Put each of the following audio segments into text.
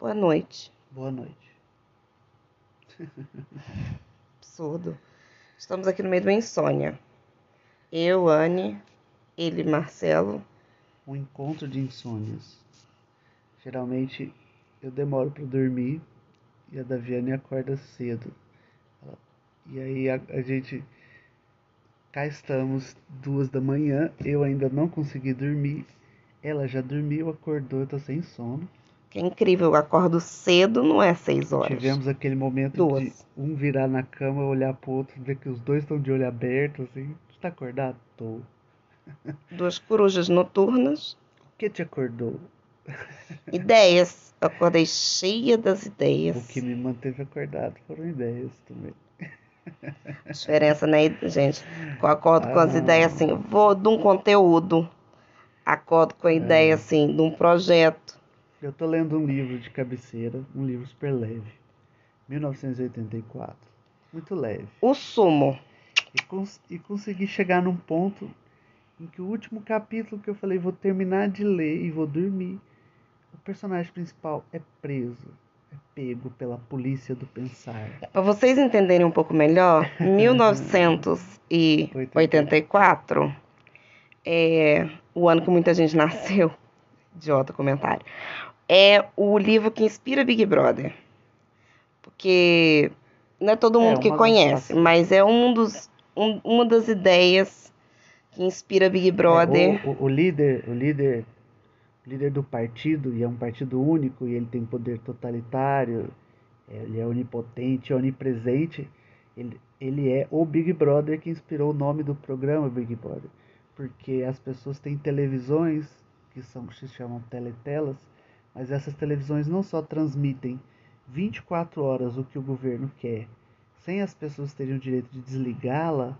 Boa noite. Boa noite. Absurdo. Estamos aqui no meio do insônia. Eu, Anne, ele, Marcelo. Um encontro de insônias. Geralmente eu demoro para dormir e a Daviane acorda cedo. E aí a, a gente cá estamos duas da manhã, eu ainda não consegui dormir. Ela já dormiu, acordou, eu tô sem sono. Que é incrível, eu acordo cedo, não é seis horas. Tivemos aquele momento Duas. de um virar na cama, olhar pro outro, ver que os dois estão de olho aberto, assim. Tu tá acordado? Tô. Duas corujas noturnas. O que te acordou? Ideias. Eu acordei cheia das ideias. O que me manteve acordado foram ideias também. Diferença, né, gente? Eu acordo com as Ah. ideias assim, vou de um conteúdo. Acordo com a ideia assim, de um projeto. Eu tô lendo um livro de cabeceira, um livro super leve. 1984. Muito leve. O sumo. E, cons e consegui chegar num ponto em que o último capítulo que eu falei, vou terminar de ler e vou dormir. O personagem principal é preso, é pego pela polícia do pensar. Para vocês entenderem um pouco melhor, 1984 é o ano que muita gente nasceu. Idiota comentário. É o livro que inspira Big Brother. Porque não é todo É, mundo que uma das conhece, mas é um dos, um- uma das ideias que inspira Big Brother. É, o, o- o líder, o líder, líder do partido, e é um partido único, e ele tem poder totalitário, é, ele é onipotente, onipresente. Ele, ele é o Big Brother que inspirou o nome do programa Big Brother. Porque as pessoas têm televisões que são que se chamam teletelas, mas essas televisões não só transmitem 24 horas o que o governo quer, sem as pessoas terem o direito de desligá-la,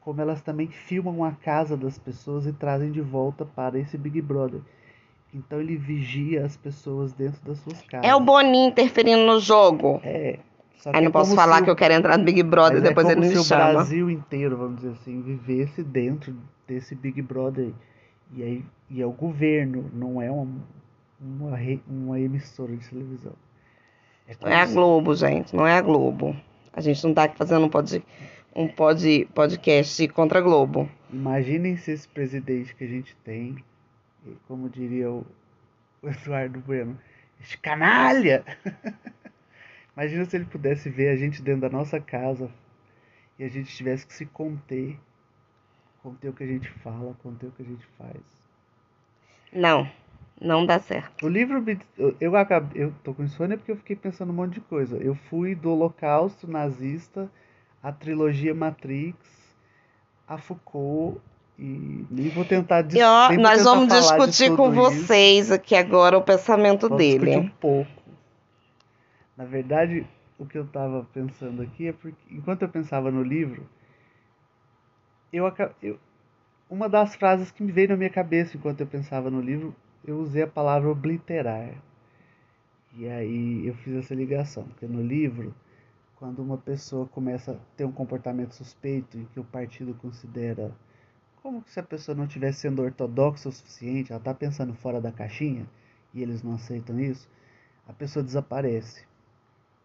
como elas também filmam a casa das pessoas e trazem de volta para esse Big Brother. Então ele vigia as pessoas dentro das suas casas. É o Boninho interferindo no jogo. É. Só Aí não é posso falar o- que eu quero entrar no Big Brother, mas depois é ele como me se chama. o Brasil inteiro, vamos dizer assim, vivesse dentro desse Big Brother. E, aí, e é o governo, não é uma, uma, re- uma emissora de televisão. É Não é a Globo, gente, não é a Globo. A gente não tá aqui fazendo um, pod, um pod, podcast contra a Globo. Imaginem se esse presidente que a gente tem, e como diria o Eduardo Bueno, este canalha! Imagina se ele pudesse ver a gente dentro da nossa casa e a gente tivesse que se conter, conter o que a gente fala, conter o que a gente faz. Não, não dá certo. O livro, eu, acabei, eu tô com insônia porque eu fiquei pensando um monte de coisa. Eu fui do Holocausto nazista, a trilogia Matrix, a Foucault e nem vou tentar E ó, nós tentar vamos discutir com isso. vocês aqui agora o pensamento Vamos discutir dele. um pouco. Na verdade, o que eu estava pensando aqui é porque, enquanto eu pensava no livro, eu, eu uma das frases que me veio na minha cabeça enquanto eu pensava no livro, eu usei a palavra obliterar. E aí eu fiz essa ligação, porque no livro, quando uma pessoa começa a ter um comportamento suspeito e que o partido considera como se a pessoa não estivesse sendo ortodoxa o suficiente, ela está pensando fora da caixinha e eles não aceitam isso, a pessoa desaparece.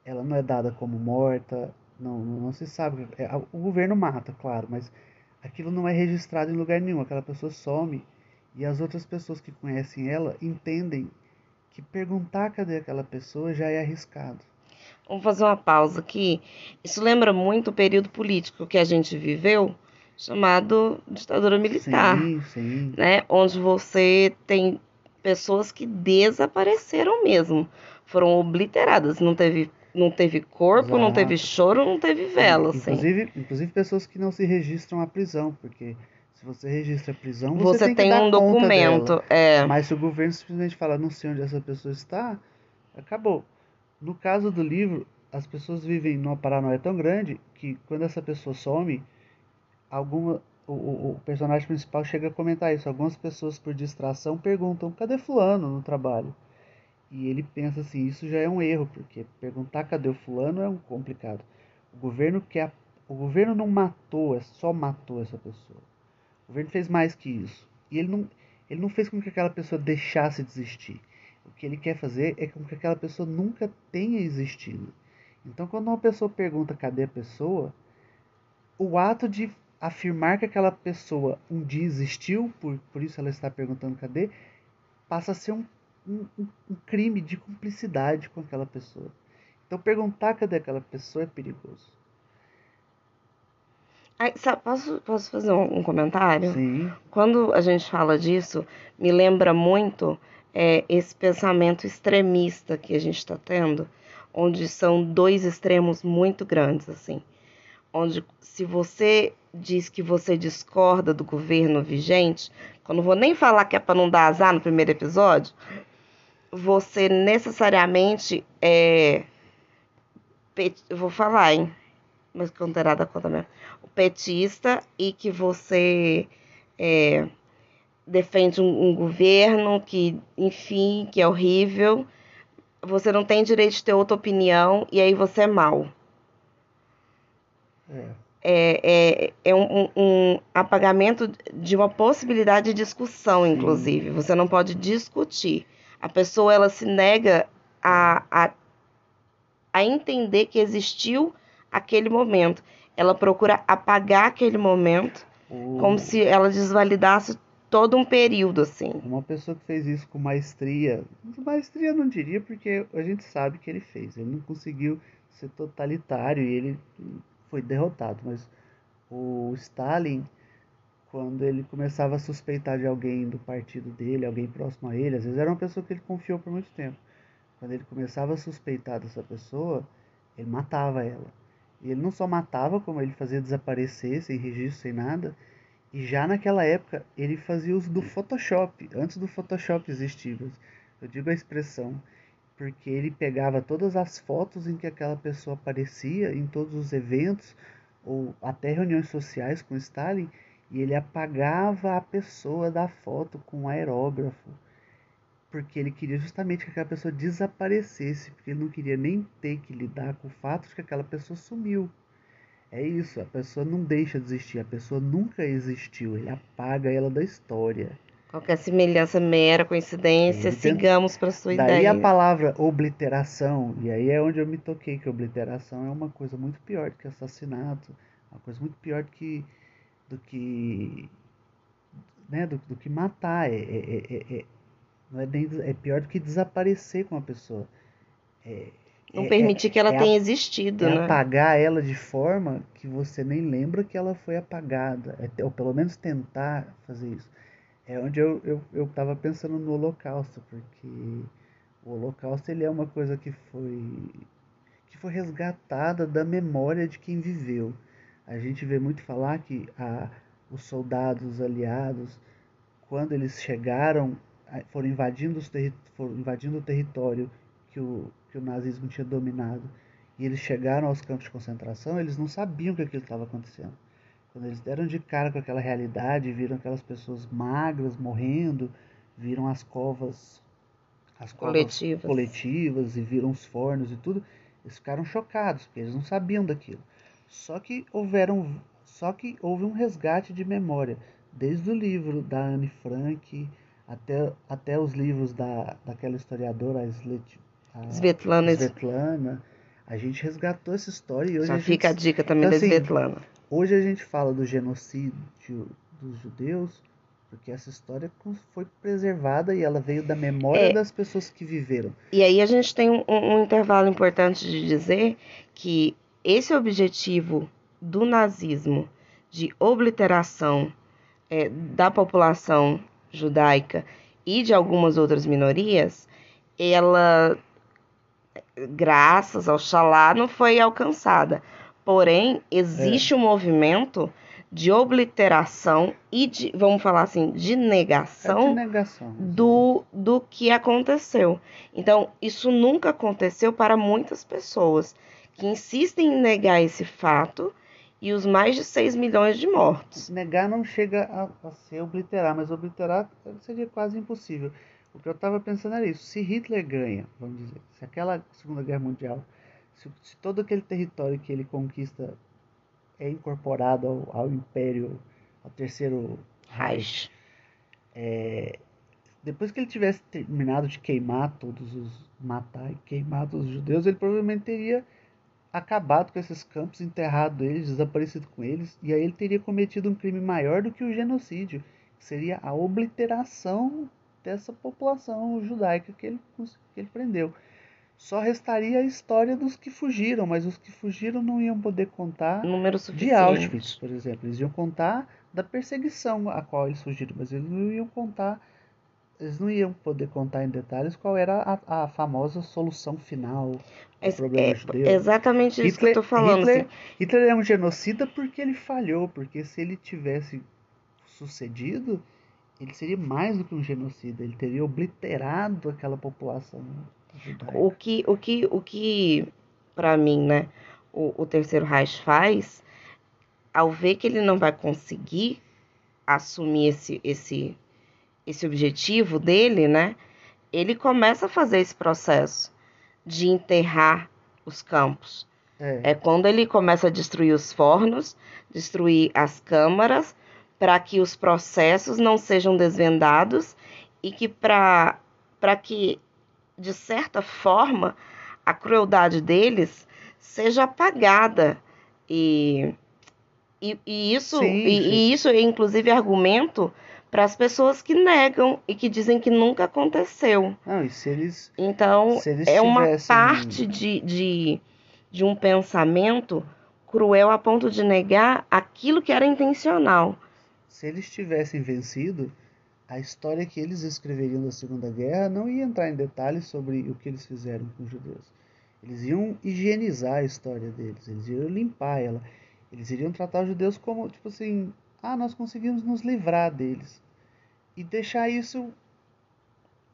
Ela não é dada como morta, não, não, se sabe. é, o governo mata, claro, mas aquilo não é registrado em lugar nenhum. Aquela pessoa some e as outras pessoas que conhecem ela entendem que perguntar cadê aquela pessoa já é arriscado. Vamos fazer uma pausa aqui. Isso lembra muito o período político que a gente viveu, chamado ditadura militar. Sim, sim. né? Onde você tem pessoas que desapareceram mesmo, foram obliteradas, não teve, não teve corpo, não Exato. teve choro, não teve vela, assim. Inclusive, inclusive pessoas que não se registram à prisão, porque se você registra a prisão, você, Você tem, tem um documento, é, Mas se o governo simplesmente fala, não sei onde essa pessoa está, acabou. No caso do livro, as pessoas vivem numa paranoia tão grande que quando essa pessoa some, alguma, o, o, o personagem principal chega a comentar isso. Algumas pessoas, por distração, perguntam: cadê Fulano no trabalho? E ele pensa assim: isso já é um erro, porque perguntar cadê o Fulano é um complicado. O governo quer. O governo não matou, é só matou essa pessoa. O governo fez mais que isso. E ele não, ele não fez com que aquela pessoa deixasse de existir. O que ele quer fazer é com que aquela pessoa nunca tenha existido. Então, quando uma pessoa pergunta cadê a pessoa, o ato de afirmar que aquela pessoa um dia existiu, por, por isso ela está perguntando cadê, passa a ser um, um, um crime de cumplicidade com aquela pessoa. Então, perguntar cadê aquela pessoa é perigoso. Sabe, posso, posso fazer um, um comentário? Sim. Quando a gente fala disso, me lembra muito é, esse pensamento extremista que a gente está tendo, onde são dois extremos muito grandes, assim. Onde, se você diz que você discorda do governo vigente, eu não vou nem falar que é para não dar azar no primeiro episódio, você necessariamente é. Vou falar, hein? Mas que não tem nada contra mesmo. O petista e que você é, defende um, um governo que, enfim, que é horrível. Você não tem direito de ter outra opinião e aí você é mal. É. É, é, é um, um, apagamento de uma possibilidade de discussão, inclusive. Você não pode discutir. A pessoa ela se nega a, a, a entender que existiu aquele momento. Ela procura apagar aquele momento O- como se ela desvalidasse todo um período, assim. Uma pessoa que fez isso com maestria, maestria eu não diria porque a gente sabe que ele fez. Ele não conseguiu ser totalitário e ele foi derrotado. Mas o Stalin, quando ele começava a suspeitar de alguém do partido dele, alguém próximo a ele, às vezes era uma pessoa que ele confiou por muito tempo. Quando ele começava a suspeitar dessa pessoa, ele matava ela. E ele não só matava, como ele fazia desaparecer, sem registro, sem nada. E já naquela época ele fazia uso do Photoshop, antes do Photoshop existir. Eu digo a expressão, porque ele pegava todas as fotos em que aquela pessoa aparecia, em todos os eventos, ou até reuniões sociais com Stalin, e ele apagava a pessoa da foto com um aerógrafo. Porque ele queria justamente que aquela pessoa desaparecesse, porque ele não queria nem ter que lidar com o fato de que aquela pessoa sumiu. É isso, a pessoa não deixa de existir, a pessoa nunca existiu, ele apaga ela da história. Qualquer semelhança mera coincidência, sigamos para sua Daí ideia. a palavra obliteração, e aí é onde eu me toquei que obliteração é uma coisa muito pior do que assassinato, uma coisa muito pior do que do que né, do, do que matar, é, é, é- é- não é, nem, é pior do que desaparecer com uma pessoa. É, Não é- permitir que ela é a- tenha existido, é né? apagar ela de forma que você nem lembra que ela foi apagada, é ou pelo menos tentar fazer isso. É onde eu, eu, eu tava pensando no Holocausto, porque o Holocausto ele é uma coisa que foi que foi resgatada da memória de quem viveu. A gente vê muito falar que a, os soldados aliados, quando eles chegaram, a- foram invadindo, os terri- foram invadindo o território que o, que o nazismo tinha dominado, e eles chegaram aos campos de concentração, eles não sabiam que aquilo estava acontecendo. Quando eles deram de cara com aquela realidade, viram aquelas pessoas magras morrendo, viram as covas, as covas Coletivas. coletivas e viram os fornos e tudo, eles ficaram chocados, porque eles não sabiam daquilo. Só que houveram, só que houve um resgate de memória, desde o livro da Anne Frank até, até os livros da, daquela historiadora a Slet, a Svetlana, Svetlana. A gente resgatou essa história e hoje já a gente fica a dica também Então, da assim, Svetlana. Hoje a gente fala do genocídio dos judeus porque essa história foi preservada e ela veio da memória É. das pessoas que viveram. E aí a gente tem um, um intervalo importante de dizer que esse objetivo do nazismo de obliteração é, da população judaica e de algumas outras minorias, ela, graças ao Xalá, não foi alcançada. Porém, existe um movimento de obliteração e de, vamos falar assim, de É negação de negação. do, do que aconteceu. Então, isso nunca aconteceu para muitas pessoas que insistem em negar esse fato e os mais de 6 milhões de mortos. Negar não chega a, a ser obliterar, mas obliterar seria quase impossível. O que eu estava pensando era isso. Se Hitler ganha, vamos dizer, se aquela Segunda Guerra Mundial, se, se todo aquele território que ele conquista é incorporado ao, ao Império, ao Terceiro Reich. depois que ele tivesse terminado de queimar todos os matar e queimar todos os judeus, ele provavelmente teria acabado com esses campos, enterrado eles, desaparecido com eles, e aí ele teria cometido um crime maior do que o genocídio, que seria a obliteração dessa população judaica que ele, que ele prendeu. Só restaria a história dos que fugiram, mas os que fugiram não iam poder contar Número de. Auschwitz, por exemplo. Eles iam contar da perseguição a qual eles fugiram, mas eles não iam contar, eles não iam poder contar em detalhes qual era a, a famosa solução final do Esse- problema é, judeu. exatamente isso que eu tô falando. Hitler, assim. Hitler é um genocida porque ele falhou, porque se ele tivesse sucedido, ele seria mais do que um genocida, ele teria obliterado aquela população judaica. O que, o que, o que para mim, né, o, o terceiro Reich faz, ao ver que ele não vai conseguir assumir esse, esse, esse objetivo dele, né, ele começa a fazer esse processo de enterrar os campos. É, É quando ele começa a destruir os fornos, destruir as câmaras, para que os processos não sejam desvendados e que para que de certa forma a crueldade deles seja apagada e e, e isso Sim, e, sim. e isso é inclusive argumento para as pessoas que negam e que dizem que nunca aconteceu. E se eles Então, Se eles é uma parte de, de, de um pensamento cruel a ponto de negar aquilo que era intencional. se eles tivessem vencido, a história que eles escreveriam da Segunda Guerra não ia entrar em detalhes sobre o que eles fizeram com os judeus. Eles iam higienizar a história deles, eles iam limpar ela. Eles iriam tratar os judeus como, tipo assim, ah, nós conseguimos nos livrar deles. E deixar isso,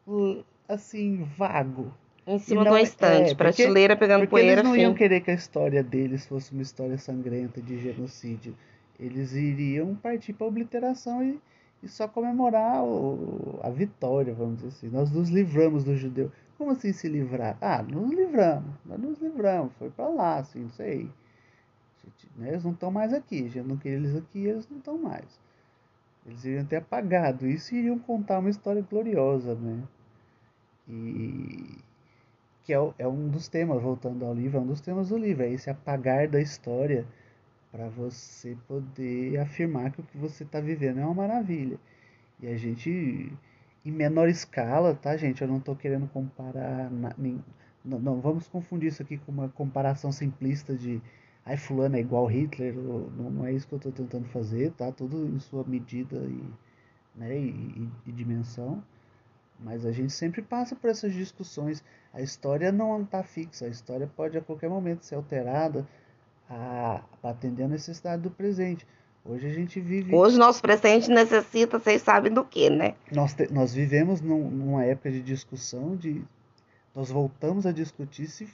uh, assim, vago. Em cima não de é- uma estante, é, prateleira pegando Porque poeira, eles não fim. iam querer que a história deles fosse uma história sangrenta de genocídio. Eles iriam partir para a obliteração e, e só comemorar o- a vitória, vamos dizer assim. Nós nos livramos do judeu. Como assim se livrar? Ah, nos livramos. Nós nos livramos. Foi para lá, assim, não sei. Gente, né, Eles não estão mais aqui. Gente não queria eles aqui, eles não estão mais. Eles iriam ter apagado isso e iriam contar uma história gloriosa, né? E que é, é um dos temas, voltando ao livro, é um dos temas do livro, é esse apagar da história para você poder afirmar que o que você está vivendo é uma maravilha. E a gente, em menor escala, tá, gente? Eu não estou querendo comparar, na- nem- não, não vamos confundir isso aqui com uma comparação simplista de ai, fulano é igual Hitler, não, não é isso que eu estou tentando fazer, tá? Tudo em sua medida e, né, e, e- e dimensão. Mas a gente sempre passa por essas discussões. A história não está fixa, a história pode a qualquer momento ser alterada a, para atender a necessidade do presente. Hoje a gente vive. Hoje nosso presente necessita, vocês sabem do que, né? Nós, te- nós vivemos num- numa época de discussão, de nós voltamos a discutir se,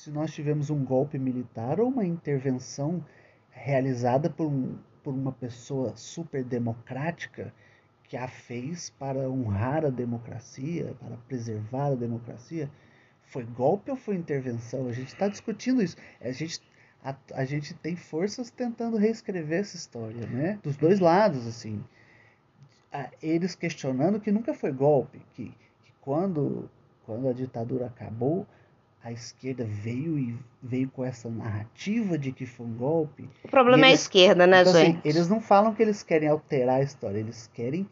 se nós tivemos um golpe militar ou uma intervenção realizada por, um, por uma pessoa super democrática que a fez para honrar a democracia, para preservar a democracia. Foi golpe ou foi intervenção? A gente está discutindo isso. A gente, a, a gente tem forças tentando reescrever essa história, né? Dos dois lados, assim eles questionando que nunca foi golpe, que, que quando, quando a ditadura acabou, a esquerda veio e veio com essa narrativa de que foi um golpe. O problema E é a eles- esquerda, né, Então, assim, gente? eles não falam que eles querem alterar a história, eles querem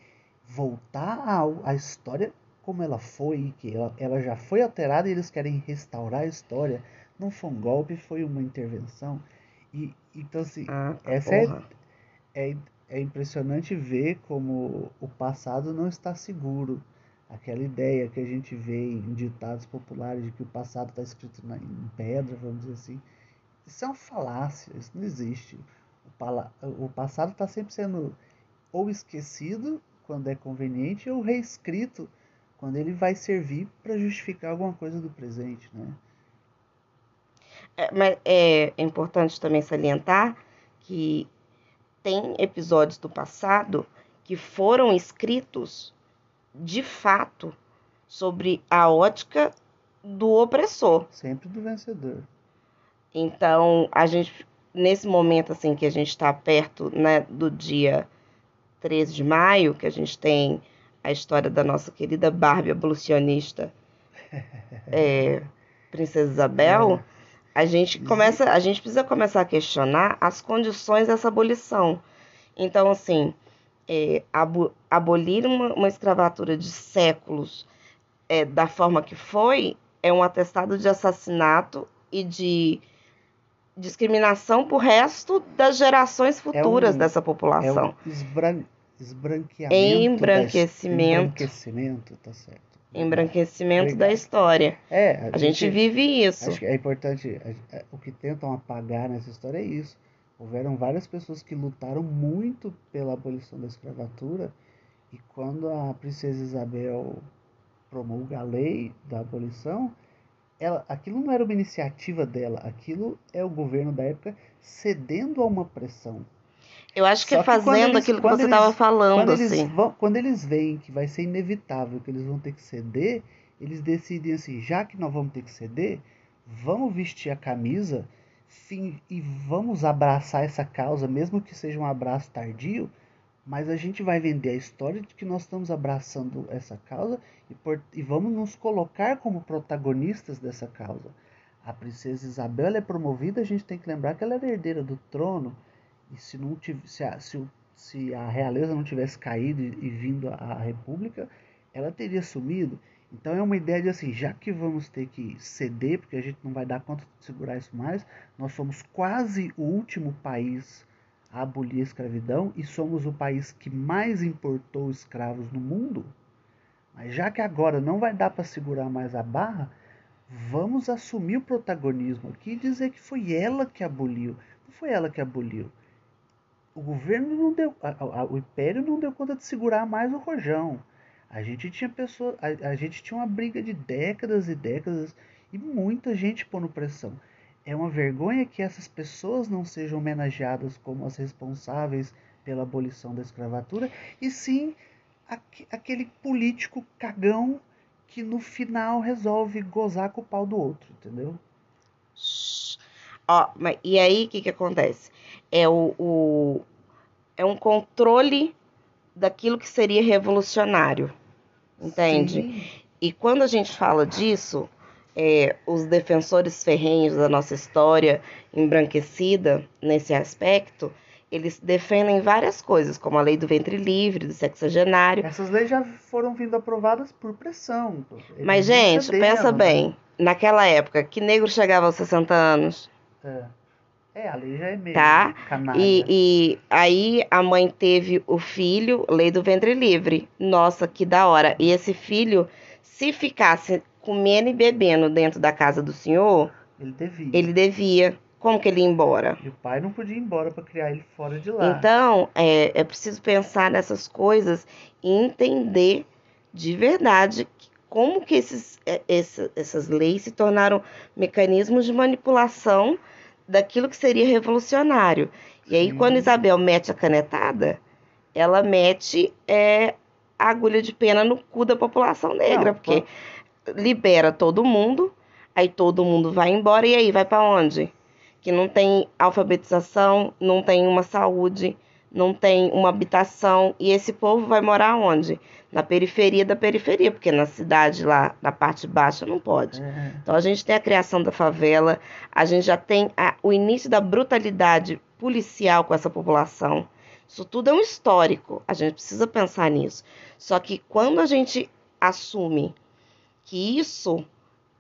voltar à história como ela foi, que ela, ela já foi alterada e eles querem restaurar a história. Não foi um golpe, foi uma intervenção. E então assim, Ah, tá, essa é é, é impressionante ver como o passado não está seguro. Aquela ideia que a gente vê em ditados populares de que o passado está escrito na, em pedra, vamos dizer assim. Isso é uma falácia, isso não existe. O, pala- o passado está sempre sendo ou esquecido quando é conveniente ou reescrito quando ele vai servir para justificar alguma coisa do presente, né? É, mas é importante também salientar que tem episódios do passado que foram escritos de fato sobre a ótica do opressor. Sempre do vencedor. Então, a gente, nesse momento assim que a gente está perto né, do dia 13 de maio, que a gente tem a história da nossa querida Barbie abolicionista, é, Princesa Isabel, a gente começa, a gente precisa começar a questionar as condições dessa abolição. Então, assim, é, abo, abolir uma, uma, escravatura de séculos é, da forma que foi é um atestado de assassinato e de discriminação por resto das gerações futuras é um, dessa população. É um esbran esbranqueamento. Embranquecimento. embranquecimento, tá certo. Embranquecimento Obrigado. da história. É, a, a gente, gente, vive isso. Acho que é importante. O que tentam apagar nessa história é isso. Houveram várias pessoas que lutaram muito pela abolição da escravatura e quando a princesa Isabel promulga a lei da abolição, ela, aquilo não era uma iniciativa dela, aquilo é o governo da época cedendo a uma pressão. Eu acho que Só é fazendo que eles, aquilo que você estava falando, quando assim. Eles vão, quando eles veem que vai ser inevitável, que eles vão ter que ceder, eles decidem assim, já que nós vamos ter que ceder, vamos vestir a camisa sim, e vamos abraçar essa causa, mesmo que seja um abraço tardio, mas a gente vai vender a história de que nós estamos abraçando essa causa e, por, e vamos nos colocar como protagonistas dessa causa. A princesa Isabel é promovida, a gente tem que lembrar que ela era herdeira do trono, e se, não se, a, se, se a realeza não tivesse caído e, e vindo à república, ela teria sumido. Então é uma ideia de assim, já que vamos ter que ceder, porque a gente não vai dar conta de segurar isso mais, nós somos quase o último país a abolir a escravidão e somos o país que mais importou escravos no mundo, mas já que agora não vai dar para segurar mais a barra, vamos assumir o protagonismo aqui e dizer que foi ela que aboliu. Não foi ela que aboliu. O governo não deu, a, a, o império não deu conta de segurar mais o rojão. A gente tinha pessoa, a, a gente tinha uma briga de décadas e décadas e muita gente pondo pressão. É uma vergonha que essas pessoas não sejam homenageadas como as responsáveis pela abolição da escravatura, e sim aquele político cagão que no final resolve gozar com o pau do outro, entendeu? Ó, mas, e aí o que, que acontece? É o, o é um controle daquilo que seria revolucionário, entende? Sim. E quando a gente fala disso, é, os defensores ferrenhos da nossa história embranquecida nesse aspecto, eles defendem várias coisas, como a lei do ventre livre, do sexagenário. Essas leis já foram vindo aprovadas por pressão. Mas, gente, cederam, pensa né? bem. Naquela época, que negro chegava aos 60 anos? É. É, a lei já é meio tá? E, e aí a mãe teve o filho, lei do ventre livre. Nossa, que da hora. E esse filho, se ficasse comendo e bebendo dentro da casa do senhor, ele devia. Ele devia. Como que ele ia embora? E o pai não podia ir embora para criar ele fora de lá. Então, é, é preciso pensar nessas coisas e entender de verdade como que esses, é, essa, essas leis se tornaram mecanismos de manipulação daquilo que seria revolucionário. E aí, Sim. quando Isabel mete a canetada, ela mete é, a agulha de pena no cu da população negra, não, porque libera todo mundo, aí todo mundo vai embora e aí vai para onde? Que não tem alfabetização, não tem uma saúde, não tem uma habitação e esse povo vai morar onde? Na periferia da periferia, porque na cidade lá, na parte baixa, não pode. Uhum. Então a gente tem a criação da favela, a gente já tem a, o início da brutalidade policial com essa população. Isso tudo é um histórico, a gente precisa pensar nisso. Só que quando a gente assume que isso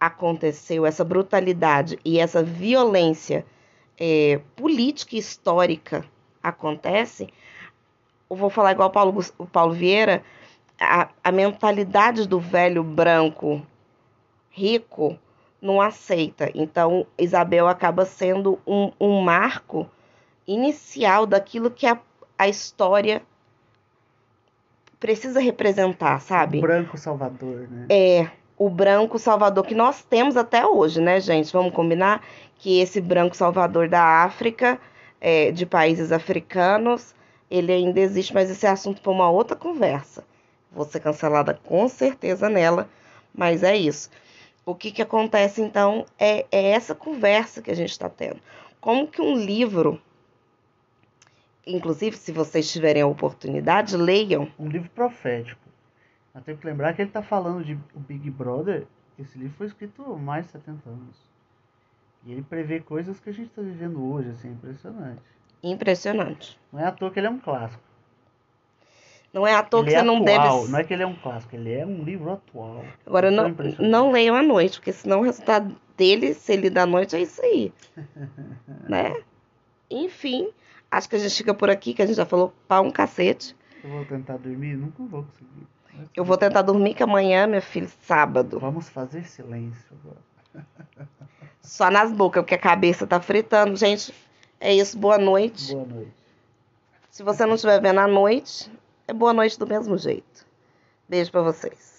aconteceu, essa brutalidade e essa violência é, política e histórica acontece, eu vou falar igual o Paulo, o Paulo Vieira, a, a mentalidade do velho branco rico não aceita. Então, Isabel acaba sendo um, um marco inicial daquilo que a, a história precisa representar, sabe? O branco salvador, né? É, o branco salvador que nós temos até hoje, né, gente? Vamos combinar que esse branco salvador da África, é, de países africanos, ele ainda existe, mas esse assunto foi uma outra conversa. Vou ser cancelada com certeza nela, mas é isso. O que, que acontece então é, é essa conversa que a gente está tendo. Como que um livro, inclusive se vocês tiverem a oportunidade, leiam. Um livro profético Mas tem que lembrar que ele tá falando de o Big Brother. Esse livro foi escrito há mais de 70 anos. E ele prevê coisas que a gente está vivendo hoje, assim, impressionante. Impressionante. Não é à toa que ele é um clássico. Não é à toa ele que é você não atual, deve. não é que ele é um clássico, ele é um livro atual. Agora, é não, não leiam à noite, porque senão o resultado dele, se ele da noite, é isso aí. né? Enfim, acho que a gente fica por aqui, que a gente já falou pra um cacete. Eu vou tentar dormir, nunca vou conseguir. Mas Eu vou tentar dormir que amanhã, meu filho, sábado. Vamos fazer silêncio agora. Só nas bocas, porque a cabeça tá fritando. Gente, é isso. Boa noite. Boa noite. Se você não estiver vendo à noite, é boa noite do mesmo jeito. Beijo pra vocês.